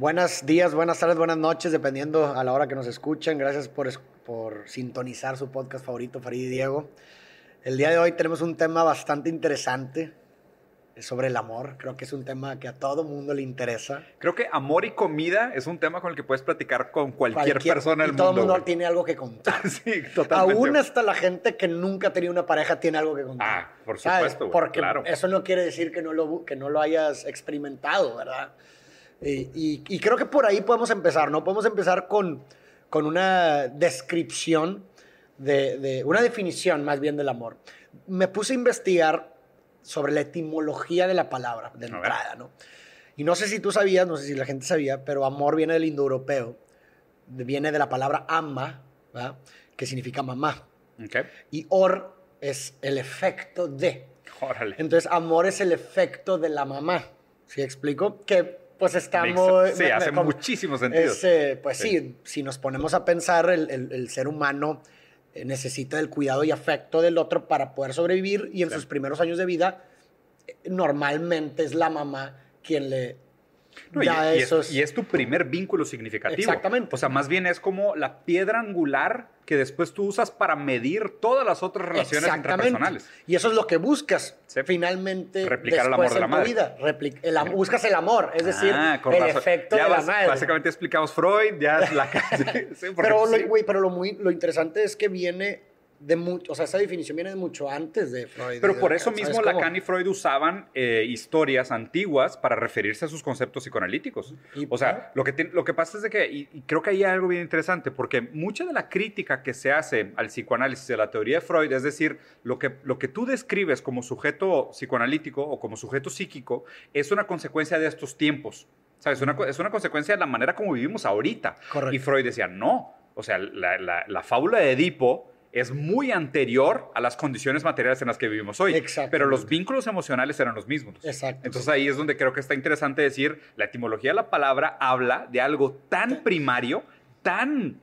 Buenos días, buenas tardes, buenas noches, dependiendo a la hora que nos escuchen. Gracias por, por sintonizar su podcast favorito, Farid y Diego. El día de hoy tenemos un tema bastante interesante es sobre el amor. Creo que es un tema que a todo mundo le interesa. Creo que amor y comida es un tema con el que puedes platicar con cualquier, persona del todo mundo. el mundo güey. tiene algo que contar. sí, totalmente. Aún hasta la gente que nunca ha tenido una pareja tiene algo que contar. Ah, por supuesto, güey, Porque claro. eso no quiere decir que no lo, que no lo hayas experimentado, ¿verdad? Y, y- y creo que por ahí podemos empezar, ¿no? Podemos empezar con, con una descripción, de, de- una definición más bien del amor. Me puse a investigar sobre la etimología de la palabra, de entrada, ¿no? Y no sé si tú sabías, no sé si la gente sabía, pero amor viene del indoeuropeo, viene de la palabra ama, ¿verdad? que significa mamá. Ok. Y or es el efecto de. Órale. Entonces, amor es el efecto de la mamá. ¿Sí explico? Que pues está Makes muy... Sí, me- hace muchísimo sentido. es, eh, pues sí. Sí. si nos ponemos a pensar, el, el- el ser humano eh, necesita del cuidado y afecto del otro para poder sobrevivir y en sus primeros años de vida, eh, normalmente es la mamá quien le No, y, da y es, y es tu primer vínculo significativo. Exactamente. O sea, más bien es como la piedra angular que después tú usas para medir todas las otras relaciones interpersonales. Y eso es lo que buscas Sí. finalmente Replicar el amor de la madre. vida. Repli- el am- buscas el amor, es decir, Ah, el razón. efecto Ya de la bas- madre. Básicamente explicamos Freud, ya es la sí, pero, sí. pero lo, muy, lo interesante es que viene de mucho, o sea, esa definición viene de mucho antes de Freud. Pero de por eso Lacan, mismo. Lacan y Freud usaban eh, historias antiguas para referirse a sus conceptos psicoanalíticos. Y- o sea, lo que, lo que pasa es de que, y, y creo que ahí hay algo bien interesante, porque mucha de la crítica que se hace al psicoanálisis de la teoría de Freud, es decir, lo que, lo que tú describes como sujeto psicoanalítico o como sujeto psíquico, es una consecuencia de estos tiempos. ¿Sabes? Una, es una consecuencia de la manera como vivimos ahorita. Correcto. Y Freud decía, no. O sea, la, la- la fábula de Edipo es muy anterior a las condiciones materiales en las que vivimos hoy. Pero los vínculos emocionales eran los mismos. Exacto. Entonces ahí es donde creo que está interesante decir, la etimología de la palabra habla de algo tan primario, tan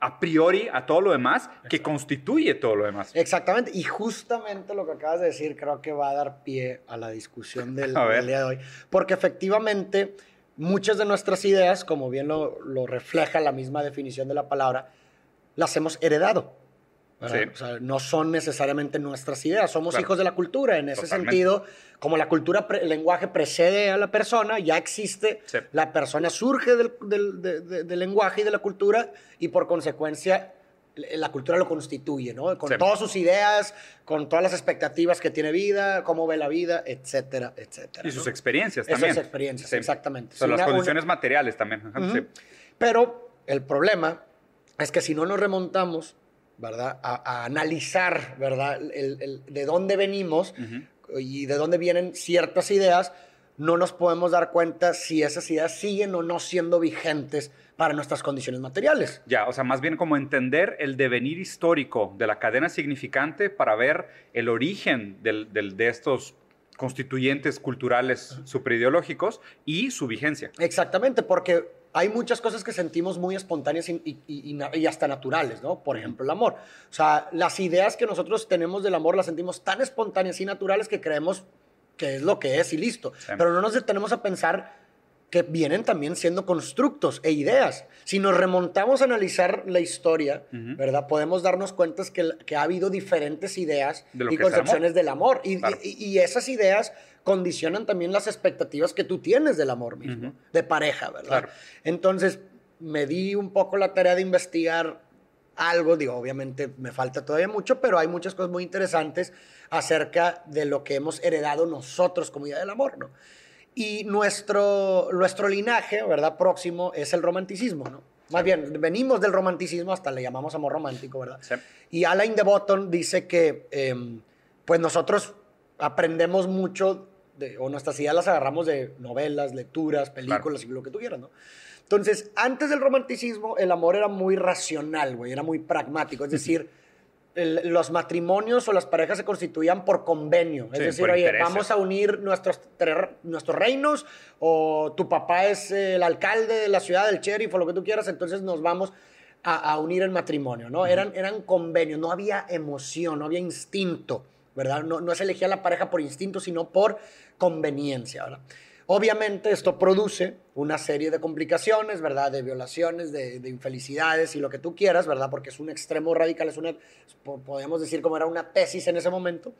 a priori a todo lo demás, que constituye todo lo demás. Exactamente, y justamente lo que acabas de decir creo que va a dar pie a la discusión del, día de hoy, porque efectivamente muchas de nuestras ideas, como bien lo, lo refleja la misma definición de la palabra, las hemos heredado. ¿Verdad? Sí. O sea, no son necesariamente nuestras ideas, somos Claro. hijos de la cultura. En ese Totalmente. sentido, como la cultura, el lenguaje precede a la persona, ya existe, Sí. la persona surge del, del- de- de- del lenguaje y de la cultura y por consecuencia la cultura lo constituye, ¿no? Con Sí. todas sus ideas, con todas las expectativas que tiene vida, cómo ve la vida, etcétera, etcétera. Y sus ¿no? experiencias Esas también. experiencias, Sí. exactamente. O sea, las una- una- condiciones materiales también. ajá. Pero el problema es que si no nos remontamos, ¿verdad? A, a analizar, ¿verdad? El- el- de dónde venimos y de dónde vienen ciertas ideas, no nos podemos dar cuenta si esas ideas siguen o no siendo vigentes para nuestras condiciones materiales. Ya, o sea, más bien como entender el devenir histórico de la cadena significante para ver el origen del- del- de estos constituyentes culturales superideológicos y su vigencia. Exactamente, porque hay muchas cosas que sentimos muy espontáneas y, y- y- y na- y hasta naturales, ¿no? Por ejemplo, el amor. O sea, las ideas que nosotros tenemos del amor las sentimos tan espontáneas y naturales que creemos que es lo que es y listo. Sí. Pero no nos detenemos a pensar que vienen también siendo constructos e ideas. Si nos remontamos a analizar la historia. ¿verdad? Podemos darnos cuenta que, que ha habido diferentes ideas y amor. concepciones del amor. Y, Claro. y- y esas ideas condicionan también las expectativas que tú tienes del amor mismo, de pareja, ¿verdad? Claro. Entonces, me di un poco la tarea de investigar algo, digo, obviamente me falta todavía mucho, pero hay muchas cosas muy interesantes acerca de lo que hemos heredado nosotros como idea del amor, ¿no? Y nuestro, nuestro linaje, ¿verdad? Próximo es el romanticismo, ¿no? Más bien, venimos del romanticismo, hasta le llamamos amor romántico, ¿verdad? Sí. Y Alain de Botton dice que, em, pues nosotros aprendemos mucho, de, o nuestras ideas las agarramos de novelas, lecturas, películas y lo que tú quieras, ¿no? Entonces, antes del romanticismo, el amor era muy racional, güey, era muy pragmático. Es decir, el- los matrimonios o las parejas se constituían por convenio. Es Sí, decir, oye, intereses. vamos a unir nuestros, nuestros reinos, o tu papá es el alcalde de la ciudad del sheriff o lo que tú quieras, entonces nos vamos a, a unir en matrimonio, ¿no? eran, eran convenios, no había emoción, no había instinto, ¿verdad? No, no se elegía la pareja por instinto, sino por conveniencia, ¿verdad? Obviamente esto produce una serie de complicaciones, ¿verdad? De violaciones, de, infelicidades y lo que tú quieras, ¿verdad? Porque es un extremo radical, es una, podemos decir como era una tesis en ese momento.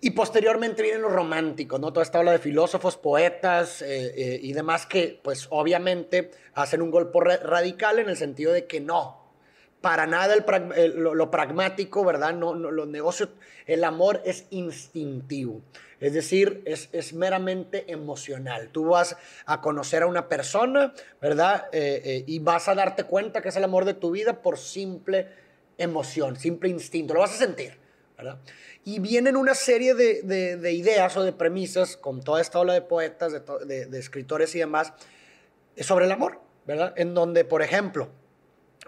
Y posteriormente vienen los románticos, ¿no? Toda esta ola de filósofos, poetas eh, eh, y demás que, pues obviamente, hacen un golpe radical en el sentido de que no, para nada el, lo, pragmático, ¿verdad? No, no, los negocios, el amor es instintivo. Es decir, es, es, meramente emocional. Tú vas a conocer a una persona, ¿verdad? Eh, eh, y vas a darte cuenta que es el amor de tu vida por simple emoción, simple instinto. Lo vas a sentir, ¿verdad? Y vienen una serie de, de, ideas o de premisas con toda esta ola de poetas, de, de, escritores y demás, sobre el amor, ¿verdad? En donde, por ejemplo,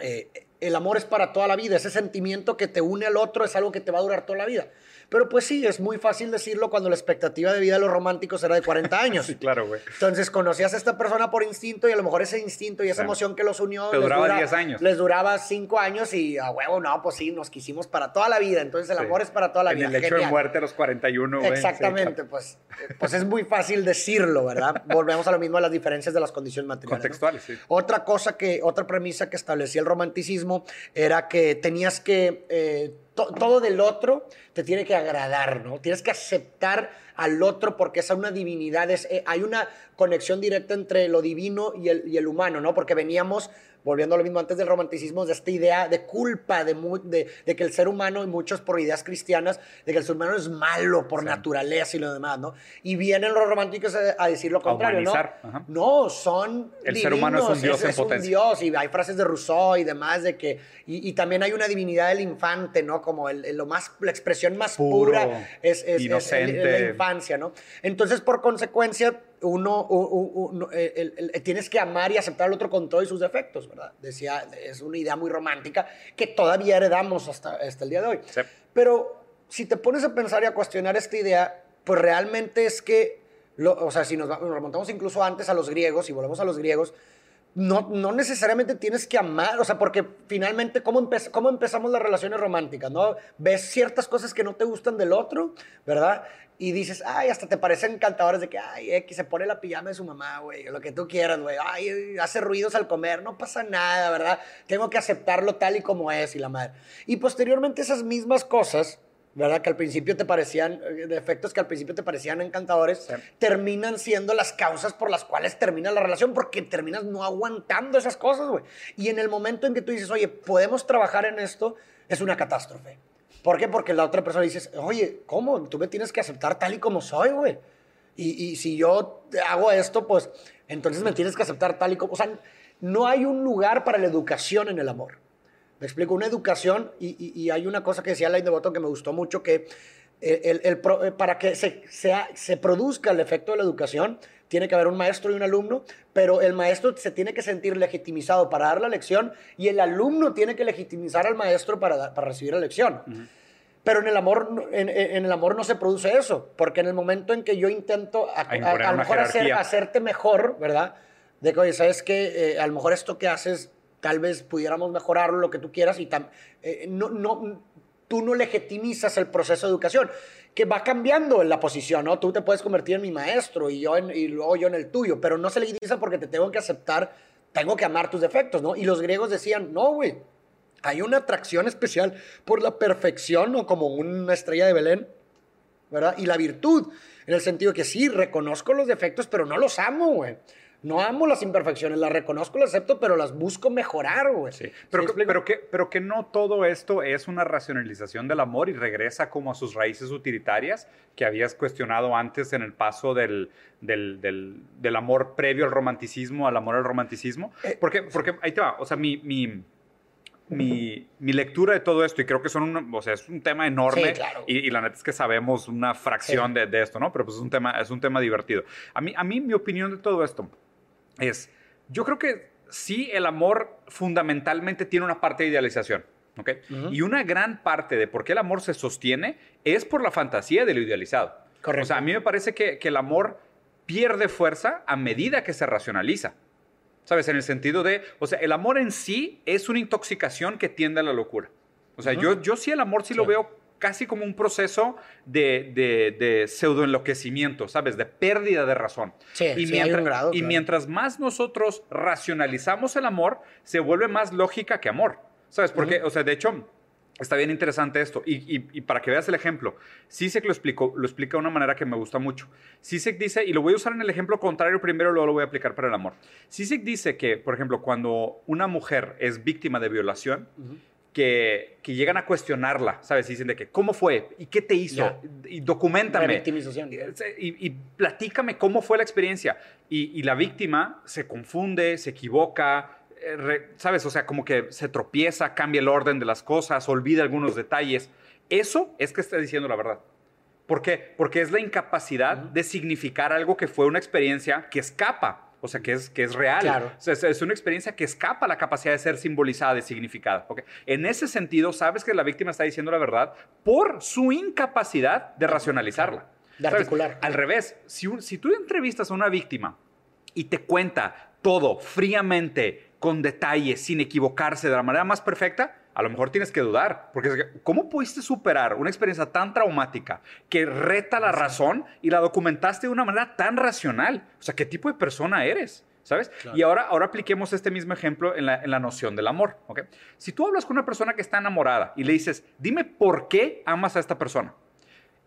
eh, el amor es para toda la vida, ese sentimiento que te une al otro es algo que te va a durar toda la vida. Pero pues sí, es muy fácil decirlo cuando la expectativa de vida de los románticos era de 40 años. sí, claro, güey. Entonces conocías a esta persona por instinto y a lo mejor ese instinto y esa emoción que los unió. Te duraba 10 años. Les duraba 5 años y a huevo, no, pues sí, nos quisimos para toda la vida. Entonces el amor es para toda la vida. En el hecho de muerte a los 41, güey. Exactamente, pues, pues es muy fácil decirlo, ¿verdad? Volvemos a lo mismo a las diferencias de las condiciones materiales. Contextuales, sí. Otra cosa que, otra premisa que establecía el romanticismo era que tenías que. Eh, todo del otro te tiene que agradar, ¿no? Tienes que aceptar al otro porque es una divinidad, es, eh, hay una conexión directa entre lo divino y el, y el humano, ¿no? Porque veníamos volviendo a lo mismo antes del romanticismo, de esta idea de culpa, de, de, de, que el ser humano, y muchos por ideas cristianas, de que el ser humano es malo por naturaleza y lo demás, ¿no? Y vienen los románticos a, decir lo contrario, ¿no? No, son El ser humano es un dios en potencia. Un dios, y hay frases de Rousseau y demás de que, y, también hay una divinidad del infante, ¿no? Como el, lo más, la expresión más pura es, es, inocente. la infancia, ¿no? Entonces, por consecuencia, uno, tienes que amar y aceptar al otro con todos sus defectos, ¿verdad? Decía, es una idea muy romántica que todavía heredamos hasta, hasta el día de hoy. Pero si te pones a pensar y a cuestionar esta idea, pues realmente es que, o sea, si nos, remontamos incluso antes a los griegos y volvemos a los griegos, no, no, necesariamente tienes que amar, o sea, porque finalmente, ¿cómo, ¿cómo empezamos las relaciones románticas? ¿no? Ves ciertas cosas que no te gustan del otro, ¿verdad? y dices, ay, hasta te parecen encantadores de que, ay, X se pone la pijama de su mamá, güey, lo que tú quieras, güey, ay, hace ruidos al comer, no pasa nada, ¿verdad? Tengo que aceptarlo tal y como es y la madre. Y posteriormente esas mismas cosas, ¿verdad? Que al principio te parecían, eh, defectos que al principio te parecían encantadores, terminan siendo las causas por las cuales termina la relación, porque terminas no aguantando esas cosas, güey. Y en el momento en que tú dices, oye, podemos trabajar en esto, es una catástrofe. ¿Por qué? Porque la otra persona dice, oye, ¿cómo? Tú me tienes que aceptar tal y como soy, güey. Y, y, si yo hago esto, pues entonces me tienes que aceptar tal y como... O sea, no hay un lugar para la educación en el amor. Me explico, una educación, y, y hay una cosa que decía Alain de Botton que me gustó mucho, que el, el, eh, para que se, sea, se produzca el efecto de la educación, tiene que haber un maestro y un alumno, pero el maestro se tiene que sentir legitimizado para dar la lección y el alumno tiene que legitimizar al maestro para, para recibir la lección. Pero en el, amor, en, el amor no se produce eso, porque en el momento en que yo intento a, a, lo mejor hacer, hacerte mejor, ¿verdad? De que, oye, ¿sabes qué? Eh, a lo mejor esto que haces, tal vez pudiéramos mejorarlo, lo que tú quieras, y eh, no, no, tú no legitimizas el proceso de educación, que va cambiando en la posición, ¿no? Tú te puedes convertir en mi maestro y, yo en, y luego yo en el tuyo, pero no se legitimiza porque te tengo que aceptar, tengo que amar tus defectos, ¿no? Y los griegos decían, no, güey, hay una atracción especial por la perfección, ¿no? Como una estrella de Belén, ¿verdad? Y la virtud, en el sentido que sí, reconozco los defectos, pero no los amo, güey. No amo las imperfecciones, las reconozco, las acepto, pero las busco mejorar, güey. Sí. Pero, pero, que, pero que no todo esto es una racionalización del amor y regresa como a sus raíces utilitarias que habías cuestionado antes en el paso del, del, del, amor previo al romanticismo al amor al romanticismo. Eh, porque, porque ahí te va, o sea, mi, mi mi, mi, lectura de todo esto, y creo que son un, o sea, es un tema enorme, y, la neta es que sabemos una fracción de, de, esto, ¿no? Pero pues es un tema, es un tema divertido. A mí, a mí, mi opinión de todo esto es, yo creo que sí el amor fundamentalmente tiene una parte de idealización. ¿ok? Y una gran parte de por qué el amor se sostiene es por la fantasía de lo idealizado. Correcto. O sea, a mí me parece que, que el amor pierde fuerza a medida que se racionaliza. ¿Sabes? En el sentido de, o sea, el amor en sí es una intoxicación que tiende a la locura. O sea, yo, yo sí el amor sí, lo veo casi como un proceso de, de, de pseudoenloquecimiento, ¿sabes? De pérdida de razón. Sí, y, sí, mientras, grado, y claro. mientras más nosotros racionalizamos el amor, se vuelve más lógica que amor. ¿Sabes? Porque, o sea, de hecho, está bien interesante esto. Y, y- y para que veas el ejemplo, Sisek lo explicó, lo explica de una manera que me gusta mucho. Sisek dice, y lo voy a usar en el ejemplo contrario primero, luego lo voy a aplicar para el amor. Sisek dice que, por ejemplo, cuando una mujer es víctima de violación. Que, que llegan a cuestionarla, ¿sabes? Y dicen de que, ¿cómo fue? ¿Y qué te hizo? Ya. Y documentame. Revictimización. Y, y platícame cómo fue la experiencia. Y, y la víctima se confunde, se equivoca, eh, re- ¿sabes? O sea, como que se tropieza, cambia el orden de las cosas, olvida algunos detalles. Eso es que está diciendo la verdad. ¿Por qué? Porque es la incapacidad de significar algo que fue una experiencia que escapa, o sea, que es, que es real. Claro. O sea, es, una experiencia que escapa a la capacidad de ser simbolizada, de significada. ¿ok? En ese sentido, sabes que la víctima está diciendo la verdad por su incapacidad de racionalizarla. De ¿Sabes? articular. Al revés, si, un- si tú entrevistas a una víctima y te cuenta todo fríamente, con detalle, sin equivocarse, de la manera más perfecta, a lo mejor tienes que dudar. Porque, ¿cómo pudiste superar una experiencia tan traumática que reta la razón y la documentaste de una manera tan racional? O sea, ¿qué tipo de persona eres? ¿Sabes? Claro. Y ahora, ahora apliquemos este mismo ejemplo en la, en la noción del amor. ¿ok? Si tú hablas con una persona que está enamorada y le dices, dime por qué amas a esta persona.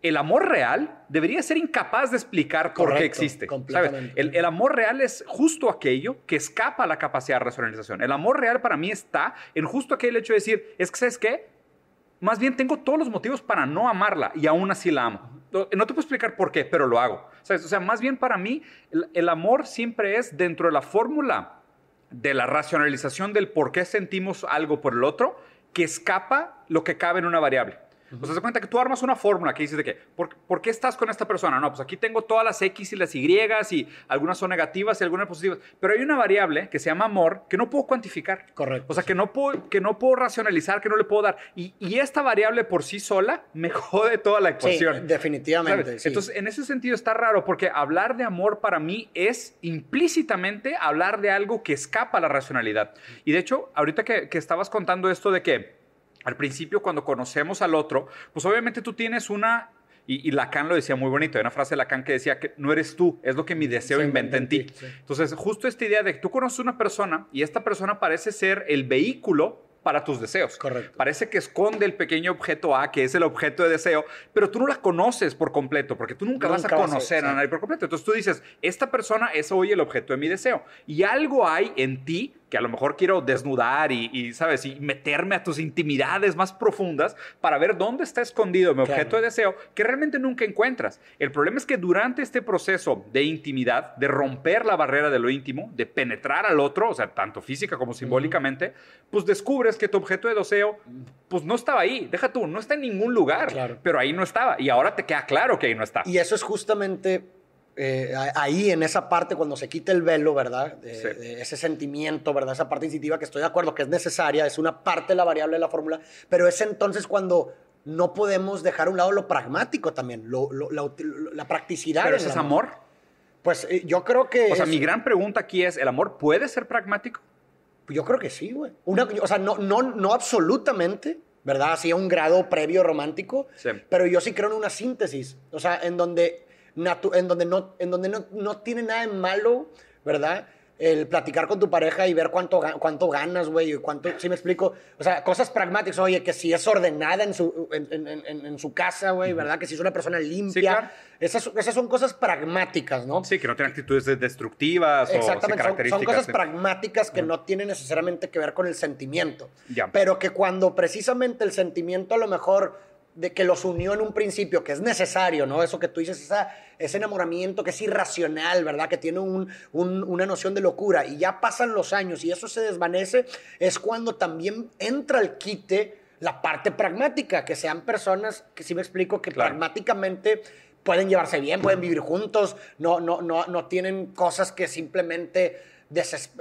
El amor real debería ser incapaz de explicar por qué existe. ¿sabes? El, el amor real es justo aquello que escapa a la capacidad de racionalización. El amor real para mí está en justo aquel hecho de decir, es que, ¿sabes qué? Más bien tengo todos los motivos para no amarla y aún así la amo. No no te puedo explicar por qué, pero lo hago. ¿Sabes? O sea, más bien para mí el, el amor siempre es dentro de la fórmula de la racionalización del por qué sentimos algo por el otro, que escapa lo que cabe en una variable. O sea, se cuenta que tú armas una fórmula que dices de que, ¿por, por qué estás con esta persona? No, pues aquí tengo todas las X y las Y y algunas son negativas y algunas positivas. Pero hay una variable que se llama amor que no puedo cuantificar. Correcto. O sea, que no puedo, que no puedo racionalizar, que no le puedo dar. Y, y esta variable por sí sola me jode toda la Sí, ecuación. definitivamente. ¿Sabes? sí. Entonces, en ese sentido está raro porque hablar de amor para mí es implícitamente hablar de algo que escapa a la racionalidad. Y de hecho, ahorita que, que estabas contando esto de que al principio cuando conocemos al otro, pues obviamente tú tienes una... Y, y Lacan lo decía muy bonito, hay una frase de Lacan que decía que no eres tú, es lo que mi deseo Sí, inventa en ti. sí. Entonces, justo esta idea de que tú conoces una persona y esta persona parece ser el vehículo para tus deseos. Correcto. Parece que esconde el pequeño objeto A, que es el objeto de deseo, pero tú no la conoces por completo, porque tú nunca, vas a vas a- conocer a sí. nadie por completo. Entonces tú dices, esta persona es hoy el objeto de mi deseo. Y algo hay en ti que a lo mejor quiero desnudar y, y, ¿sabes? Y meterme a tus intimidades más profundas para ver dónde está escondido mi objeto Claro. de deseo que realmente nunca encuentras. El problema es que durante este proceso de intimidad, de romper la barrera de lo íntimo, de penetrar al otro, o sea, tanto física como simbólicamente, pues descubres que tu objeto de deseo, pues no estaba ahí. Deja tú, no está en ningún lugar, Claro. pero ahí no estaba. Y ahora te queda claro que ahí no está. Y eso es justamente eh, ahí, en esa parte, cuando se quita el velo, ¿verdad? De, Sí. de ese sentimiento, ¿verdad? Esa parte instintiva que estoy de acuerdo que es necesaria, es una parte de la variable de la fórmula, pero es entonces cuando no podemos dejar a un lado lo pragmático también, lo- lo- la, la practicidad. pero ese es amor. Pues eh, yo creo que... O sea, es- mi gran pregunta aquí es, ¿el amor puede ser pragmático? Yo creo que sí, güey. Una- O sea, no, no, no absolutamente, ¿verdad? Así a un grado previo romántico, Sí. pero yo sí creo en una síntesis. O sea, en donde, en donde, no, en donde no, no tiene nada de malo, ¿verdad? El platicar con tu pareja y ver cuánto, cuánto ganas, güey, cuánto, ¿sí me explico? O sea, cosas pragmáticas, oye, que si es ordenada en su, en, en- en- en su casa, güey, ¿verdad? Que si es una persona limpia. claro. esas, esas son cosas pragmáticas, ¿no? Sí, que no tiene actitudes de- destructivas o sin Exactamente, son, son características. cosas sí. pragmáticas que no tienen necesariamente que ver con el sentimiento. Ya. Pero que cuando precisamente el sentimiento a lo mejor de que los unió en un principio, que es necesario, ¿no? Eso que tú dices, esa, ese enamoramiento que es irracional, ¿verdad? Que tiene un- un- una noción de locura y ya pasan los años y eso se desvanece, es cuando también entra al quite la parte pragmática, que sean personas, que sí me explico, que Claro. pragmáticamente pueden llevarse bien, pueden vivir juntos, no, no, no, no tienen cosas que simplemente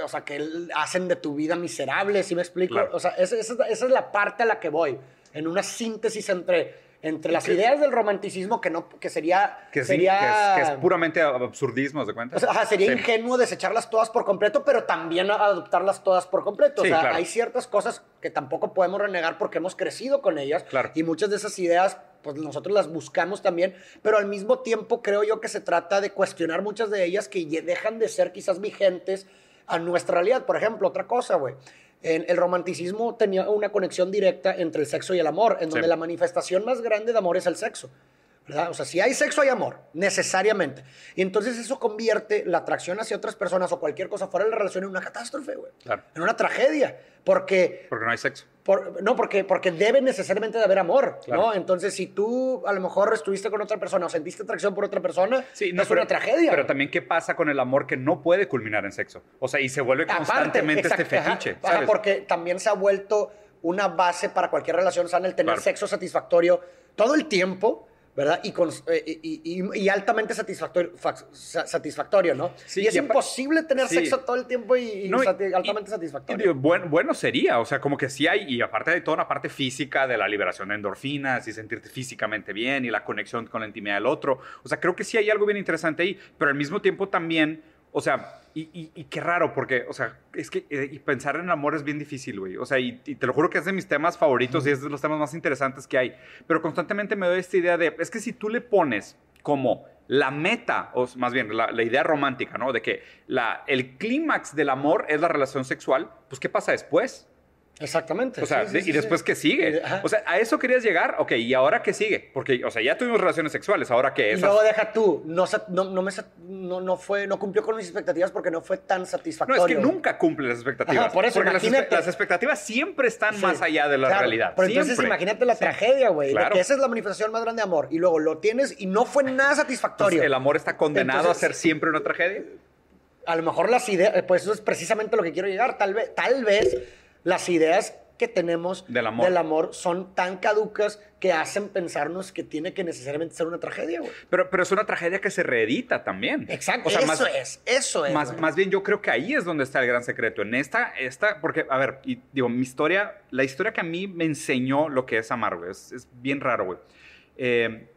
o sea, que hacen de tu vida miserable, ¿sí me explico? Claro. O sea, esa, esa es la parte a la que voy, en una síntesis entre entre las ideas del romanticismo que no que sería Que, sería que, es, que es puramente absurdismo, ¿de cuenta? o sea, ajá, sería Sí. ingenuo desecharlas todas por completo, pero también adoptarlas todas por completo. Sí, o sea, claro. hay ciertas cosas que tampoco podemos renegar porque hemos crecido con ellas. Claro. Y muchas de esas ideas, pues nosotros las buscamos también, pero al mismo tiempo creo yo que se trata de cuestionar muchas de ellas que dejan de ser quizás vigentes a nuestra realidad. Por ejemplo, otra cosa, güey. En el romanticismo tenía una conexión directa entre el sexo y el amor, en donde Sí. la manifestación más grande de amor es el sexo. ¿verdad? O sea, si hay sexo, hay amor, necesariamente. Y entonces eso convierte la atracción hacia otras personas o cualquier cosa fuera de la relación en una catástrofe, güey. Claro. En una tragedia. Porque, Porque no hay sexo. Por- no, porque, porque debe necesariamente de haber amor, Claro. ¿no? Entonces, si tú a lo mejor estuviste con otra persona o sentiste atracción por otra persona, Sí, no, es pero- una tragedia. Pero también, ¿qué pasa con el amor que no puede culminar en sexo? O sea, y se vuelve constantemente este exacto, fetiche, ajá, ¿sabes? porque también se ha vuelto una base para cualquier relación sana el tener Claro. sexo satisfactorio todo el tiempo, ¿verdad? Y, con- eh, y- y- y altamente satisfactorio, fa- sa- satisfactorio, ¿no? Sí, y es imposible tener sí. sexo todo el tiempo y, No, sati- altamente satisfactorio. digo, bueno sería, o sea, como que sí hay, y aparte de toda una parte física de la liberación de endorfinas y sentirte físicamente bien y la conexión con la intimidad del otro, o sea, creo que sí hay algo bien interesante ahí, pero al mismo tiempo también, o sea, y, y- y qué raro, porque, o sea, es que eh, y pensar en el amor es bien difícil, güey, o sea, y, y te lo juro que es de mis temas favoritos y es de los temas más interesantes que hay, pero constantemente me doy esta idea de, es que si tú le pones como la meta, o más bien la, la idea romántica, ¿no? De que la, el clímax del amor es la relación sexual, pues ¿qué pasa después? Exactamente. O sea, sí, sí, ¿y después qué sigue? Ajá. O sea, ¿a eso querías llegar? Ok, ¿y ahora qué sigue? Porque, o sea, ya tuvimos relaciones sexuales, ¿ahora qué? Esas- luego deja tú, no, no, no, me, no, no fue, no cumplió con mis expectativas porque no fue tan No, satisfactorio. es que nunca cumple las expectativas. Ajá, por eso, porque las, las expectativas siempre están Sí, más allá de la claro, realidad. Pero entonces imagínate la tragedia, güey. Claro. Que esa es la manifestación más grande de amor. Y luego lo tienes y no fue nada satisfactorio. Entonces, ¿El amor está condenado Entonces- a ser siempre una tragedia? A lo mejor las ideas, pues eso es precisamente lo que quiero llegar. Tal vez, tal vez las ideas que tenemos Del amor. son tan caducas que hacen pensarnos que tiene que necesariamente ser una tragedia, güey. Pero, pero es una tragedia que se reedita también. Exacto. O sea, eso más- es, eso es. Más, más bien yo creo que ahí es donde está el gran secreto. En esta, esta, porque, a ver, y digo, mi historia, la historia que a mí me enseñó lo que es amar, güey, es, es bien raro, güey. Eh,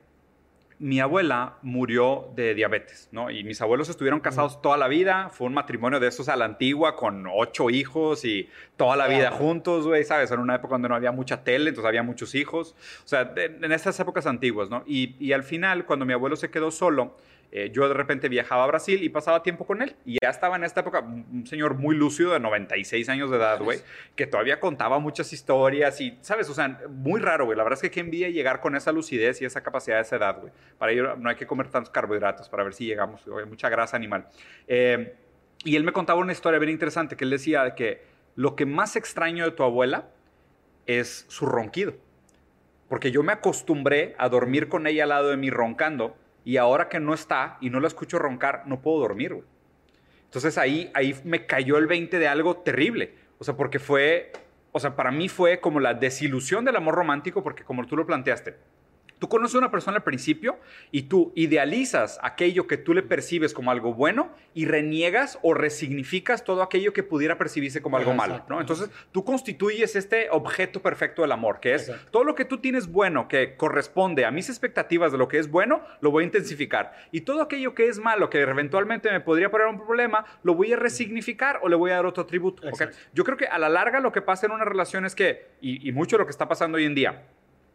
mi abuela murió de diabetes, ¿no? Y mis abuelos estuvieron casados toda la vida, fue un matrimonio de esos a la antigua, con ocho hijos y toda la vida juntos, güey, ¿sabes? En una época donde no había mucha tele, entonces había muchos hijos, o sea, de- en estas épocas antiguas, ¿no? Y, y al final, cuando mi abuelo se quedó solo, eh, yo de repente viajaba a Brasil y pasaba tiempo con él. Y ya estaba en esta época un señor muy lúcido de 96 años de edad, güey, que todavía contaba muchas historias y, ¿sabes? O sea, muy raro, güey. La verdad es que qué envidia llegar con esa lucidez y esa capacidad de esa edad, güey. Para ello no hay que comer tantos carbohidratos para ver si llegamos, güey, mucha grasa animal. Eh, y él me contaba una historia bien interesante que él decía que lo que más extraño de tu abuela es su ronquido. Porque yo me acostumbré a dormir con ella al lado de mí roncando y ahora que no está y no la escucho roncar, no puedo dormir, güey. Entonces ahí, ahí me cayó el 20 de algo terrible. O sea, porque fue, o sea, para mí fue como la desilusión del amor romántico, porque como tú lo planteaste, tú conoces a una persona al principio y tú idealizas aquello que tú le percibes como algo bueno y reniegas o resignificas todo aquello que pudiera percibirse como algo Ajá, malo, exacto. ¿no? Entonces tú constituyes este objeto perfecto del amor, que es Exacto. todo lo que tú tienes bueno, que corresponde a mis expectativas de lo que es bueno, lo voy a intensificar. Y todo aquello que es malo, que eventualmente me podría poner un problema, lo voy a resignificar o le voy a dar otro atributo. ¿ok? Exacto. Yo creo que a la larga lo que pasa en una relación es que, y, y mucho de lo que está pasando hoy en día,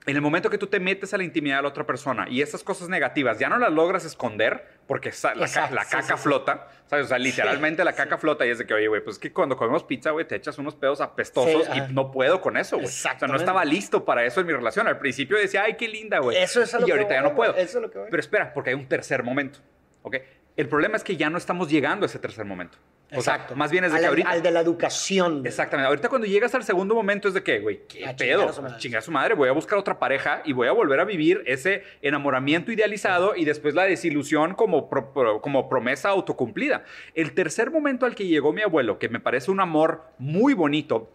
en el momento que tú te metes a la intimidad de la otra persona y esas cosas negativas ya no las logras esconder porque la, Exacto, la caca sí, sí. flota, ¿sabes? O sea, literalmente la caca flota y es de que, oye, güey, pues es que cuando comemos pizza, güey, te echas unos pedos apestosos y no puedo con eso, güey. O sea, no estaba listo para eso en mi relación. Al principio decía, ay, qué linda, güey. Eso es a lo Y que ahorita ya voy, no puedo. Eso es lo que voy. Pero espera, porque hay un tercer momento, ¿ok? El problema es que ya no estamos llegando a ese tercer momento. O sea, Exacto. más bien es de al, que ahorita... Al de la educación. güey. Exactamente. Ahorita cuando llegas al segundo momento es de que, güey, qué A pedo. chingar a su madre. Chingar a su madre. Voy a buscar otra pareja y voy a volver a vivir ese enamoramiento idealizado y después la desilusión como, pro- pro- como promesa autocumplida. El tercer momento al que llegó mi abuelo, que me parece un amor muy bonito,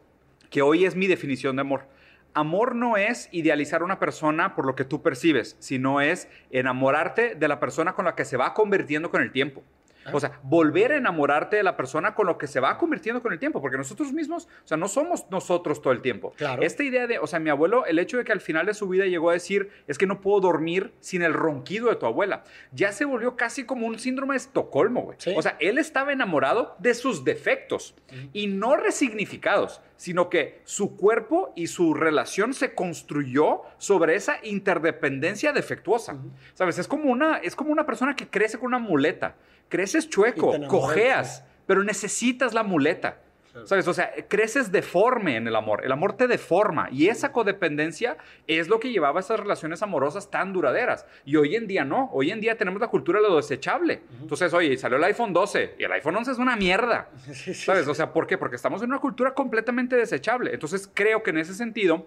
que hoy es mi definición de amor. Amor no es idealizar a una persona por lo que tú percibes, sino es enamorarte de la persona con la que se va convirtiendo con el tiempo. O sea, volver a enamorarte de la persona con lo que se va convirtiendo con el tiempo, porque nosotros mismos, o sea, no somos nosotros todo el tiempo. Claro. Esta idea de, o sea, mi abuelo, el hecho de que al final de su vida llegó a decir, es que no puedo dormir sin el ronquido de tu abuela, ya se volvió casi como un síndrome de Estocolmo, güey. Sí. O sea, él estaba enamorado de sus defectos y no resignificados, sino que su cuerpo y su relación se construyó sobre esa interdependencia defectuosa. ¿Sabes? Es como, una, es como una persona que crece con una muleta. Creces chueco, cojeas, pero necesitas la muleta. ¿Sabes? O sea, creces deforme en el amor. El amor te deforma. Y esa codependencia es lo que llevaba a esas relaciones amorosas tan duraderas. Y hoy en día no. Hoy en día tenemos la cultura de lo desechable. Entonces, oye, salió el iPhone 12 y el iPhone 11 es una mierda. Sí, sí, ¿Sabes? sí. O sea, ¿por qué? Porque estamos en una cultura completamente desechable. Entonces, creo que en ese sentido,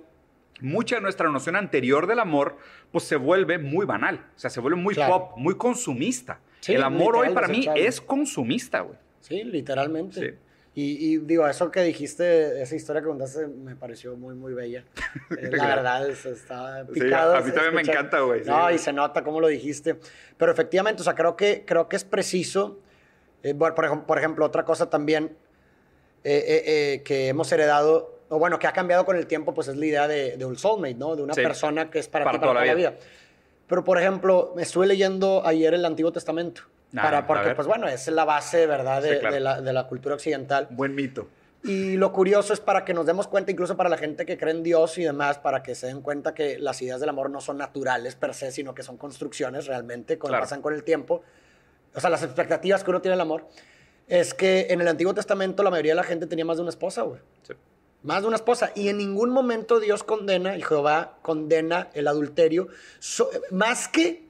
mucha de nuestra noción anterior del amor, pues se vuelve muy banal. O sea, se vuelve muy Claro. pop, muy consumista. El amor hoy para mí es consumista, güey. Sí, literalmente. Sí. Y, y digo, eso que dijiste, esa historia que contaste, me pareció muy, muy bella. Eh, la verdad, es- está Sí, picado. a mí también me escuchar- encanta, güey, sí. No, y se nota cómo lo dijiste. Pero efectivamente, o sea, creo que, creo que es preciso. eh, bueno, por, ejemplo, por ejemplo, otra cosa también eh, eh, eh, que hemos heredado, o bueno, que ha cambiado con el tiempo, pues es la idea de, de un soulmate, ¿no? De una Sí. persona que es para, Para ti, para toda la la vida. Pero, por ejemplo, me estuve leyendo ayer el Antiguo Testamento. Para, porque, pues bueno, es la base, ¿verdad?, de, Sí, claro. de la, de la cultura occidental. Buen mito. Y lo curioso es para que nos demos cuenta, incluso para la gente que cree en Dios y demás, para que se den cuenta que las ideas del amor no son naturales per se, sino que son construcciones realmente, con, Claro. pasan con el tiempo. O sea, las expectativas que uno tiene del amor. Es que en el Antiguo Testamento la mayoría de la gente tenía más de una esposa, güey. Sí. Más de una esposa. Y en ningún momento Dios condena, y Jehová condena el adulterio, so- más que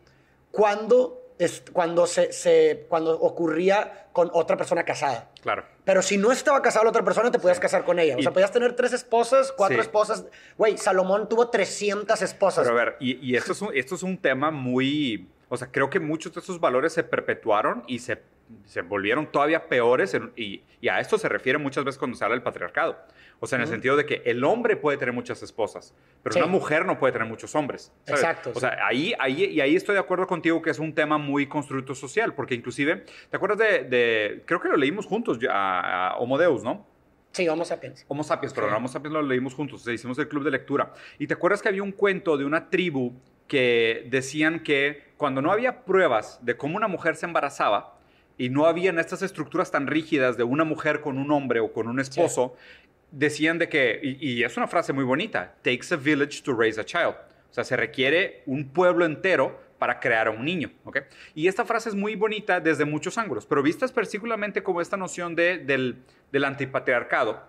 cuando, es, cuando, se, se- cuando ocurría con otra persona casada. Claro. Pero si no estaba casada la otra persona, te podías casar con ella. O Y- sea, podías tener tres esposas, cuatro Sí. esposas. Güey, Salomón tuvo 300 esposas. Pero a ver, y, y esto, es un, esto es un tema muy... O sea, creo que muchos de esos valores se perpetuaron y se, se volvieron todavía peores. en- y, y a esto se refiere muchas veces cuando se habla del patriarcado. O sea, en el sentido de que el hombre puede tener muchas esposas, pero Sí. una mujer no puede tener muchos hombres. ¿sabes? Exacto, O sea, ahí, ahí, y ahí estoy de acuerdo contigo que es un tema muy constructo social, porque inclusive, ¿te acuerdas de, de- creo que lo leímos juntos a, a Homo Deus, ¿no? Sí, vamos a pensar. Homo sapiens, perdón, Sí. Homo sapiens lo leímos juntos, o sea, hicimos el club de lectura. Y te acuerdas que había un cuento de una tribu que decían que cuando no había pruebas de cómo una mujer se embarazaba y no habían estas estructuras tan rígidas de una mujer con un hombre o con un esposo, decían de que, y, y es una frase muy bonita, takes a village to raise a child. O sea, se requiere un pueblo entero para crear a un niño, ¿ok? Y esta frase es muy bonita desde muchos ángulos, pero vistas particularmente como esta noción de, del, del antipatriarcado,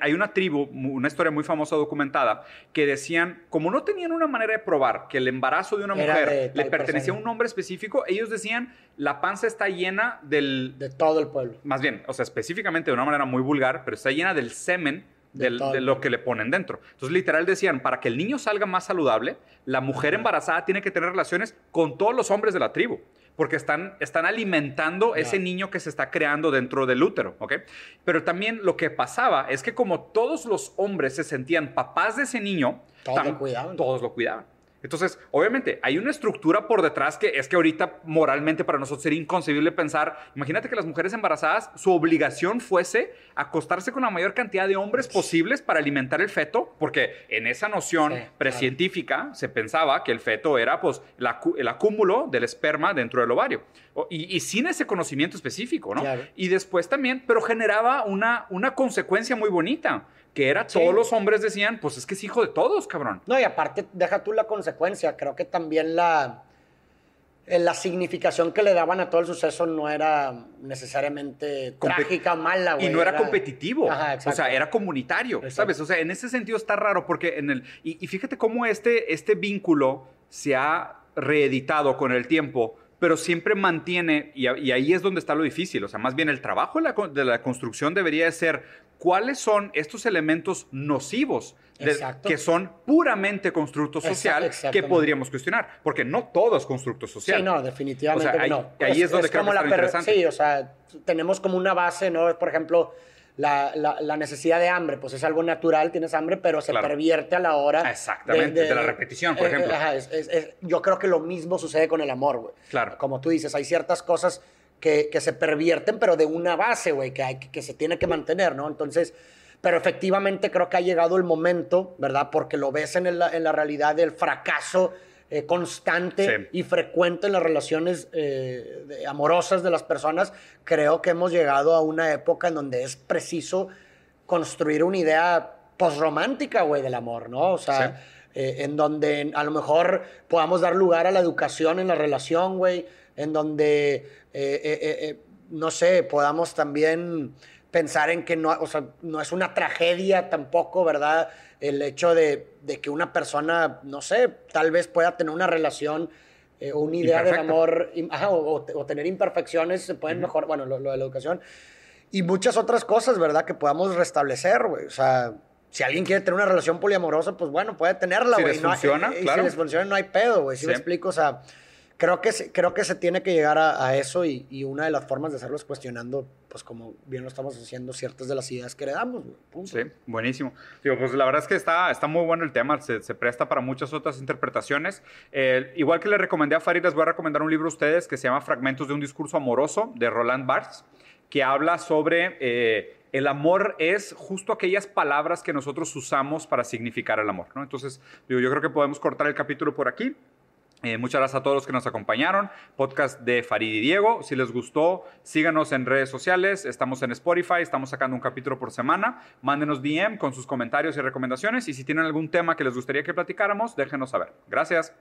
hay una tribu, una historia muy famosa documentada, que decían, como no tenían una manera de probar que el embarazo de una Era mujer de le pertenecía a un hombre específico, ellos decían, la panza está llena del, De todo el pueblo. más bien, o sea, específicamente de una manera muy vulgar, pero está llena del semen del- de lo que le ponen dentro. Entonces, literal decían, para que el niño salga más saludable, la mujer embarazada tiene que tener relaciones con todos los hombres de la tribu, porque están, están alimentando ese niño que se está creando dentro del útero, ¿ok? Pero también lo que pasaba es que como todos los hombres se sentían papás de ese niño, Todos tam- lo cuidaban. Todos lo cuidaban. Entonces, obviamente, hay una estructura por detrás que es que ahorita moralmente para nosotros sería inconcebible pensar, imagínate que las mujeres embarazadas, su obligación fuese acostarse con la mayor cantidad de hombres posibles para alimentar el feto, porque en esa noción Sí, precientífica se pensaba que el feto era pues la el acúmulo del esperma dentro del ovario. Y, y sin ese conocimiento específico, ¿no? Claro. Y después también, pero generaba una, una consecuencia muy bonita, que era Sí. todos los hombres decían, pues es que es hijo de todos, cabrón. No, y aparte, deja tú la consecuencia. Creo que también la, eh, la significación que le daban a todo el suceso no era necesariamente Compe- trágica mala, güey. Y no era, competitivo. Ajá, o sea, era comunitario, Exacto. ¿sabes? O sea, en ese sentido está raro porque en el... Y, y fíjate cómo este, este vínculo se ha reeditado con el tiempo, pero siempre mantiene, y, y ahí es donde está lo difícil, o sea, más bien el trabajo de la, de la construcción debería de ser cuáles son estos elementos nocivos de- que son puramente constructo social que podríamos cuestionar, porque no todo es constructo social. Sí, no, definitivamente O sea, ahí- no. ahí es donde creo que como está la interesante. Sí, o sea, tenemos como una base, ¿no? Por ejemplo, la, la- la necesidad de hambre, pues es algo natural, tienes hambre, pero se Claro. pervierte a la hora. Exactamente, de la repetición, por ejemplo. ajá, es- es- es- yo creo que lo mismo sucede con el amor, güey. Claro. Como tú dices, hay ciertas cosas que, que se pervierten, pero de una base, güey, que, hay, que se tiene que mantener, ¿no? Entonces, pero efectivamente creo que ha llegado el momento, ¿verdad? Porque lo ves en la, en la realidad del fracaso eh, constante y frecuente en las relaciones eh, amorosas de las personas. Creo que hemos llegado a una época en donde es preciso construir una idea posromántica, güey, del amor, ¿no? O sea, eh, en donde a lo mejor podamos dar lugar a la educación en la relación, güey, en donde, no sé, podamos también pensar en que no, o sea, no es una tragedia tampoco, ¿verdad? El hecho de, de, que una persona, no sé, tal vez pueda tener una relación eh, o una idea del amor, o, o, tener imperfecciones, se pueden mejorar, bueno, lo, de la educación. Y muchas otras cosas, ¿verdad? Que podamos restablecer, güey. O sea, si alguien quiere tener una relación poliamorosa, pues bueno, puede tenerla, güey. Si les funciona, claro. Y si les funciona, no hay pedo, güey. Si me explico, o sea creo que, se, creo que se tiene que llegar a, eso y, y, una de las formas de hacerlo es cuestionando, pues como bien lo estamos haciendo, ciertas de las ideas que heredamos. Sí, buenísimo. Digo, pues la verdad es que está, está muy bueno el tema, se, se presta para muchas otras interpretaciones. Eh, igual que le recomendé a Farid, les voy a recomendar un libro a ustedes que se llama Fragmentos de un discurso amoroso de Roland Barthes, que habla sobre... Eh, el amor es justo aquellas palabras que nosotros usamos para significar el amor, ¿no? Entonces, digo, yo creo que podemos cortar el capítulo por aquí. Eh, muchas gracias a todos los que nos acompañaron. Podcast de Farid y Diego. Si les gustó, síganos en redes sociales. Estamos en Spotify, estamos sacando un capítulo por semana. Mándenos DM con sus comentarios y recomendaciones. Y si tienen algún tema que les gustaría que platicáramos, déjenos saber. Gracias.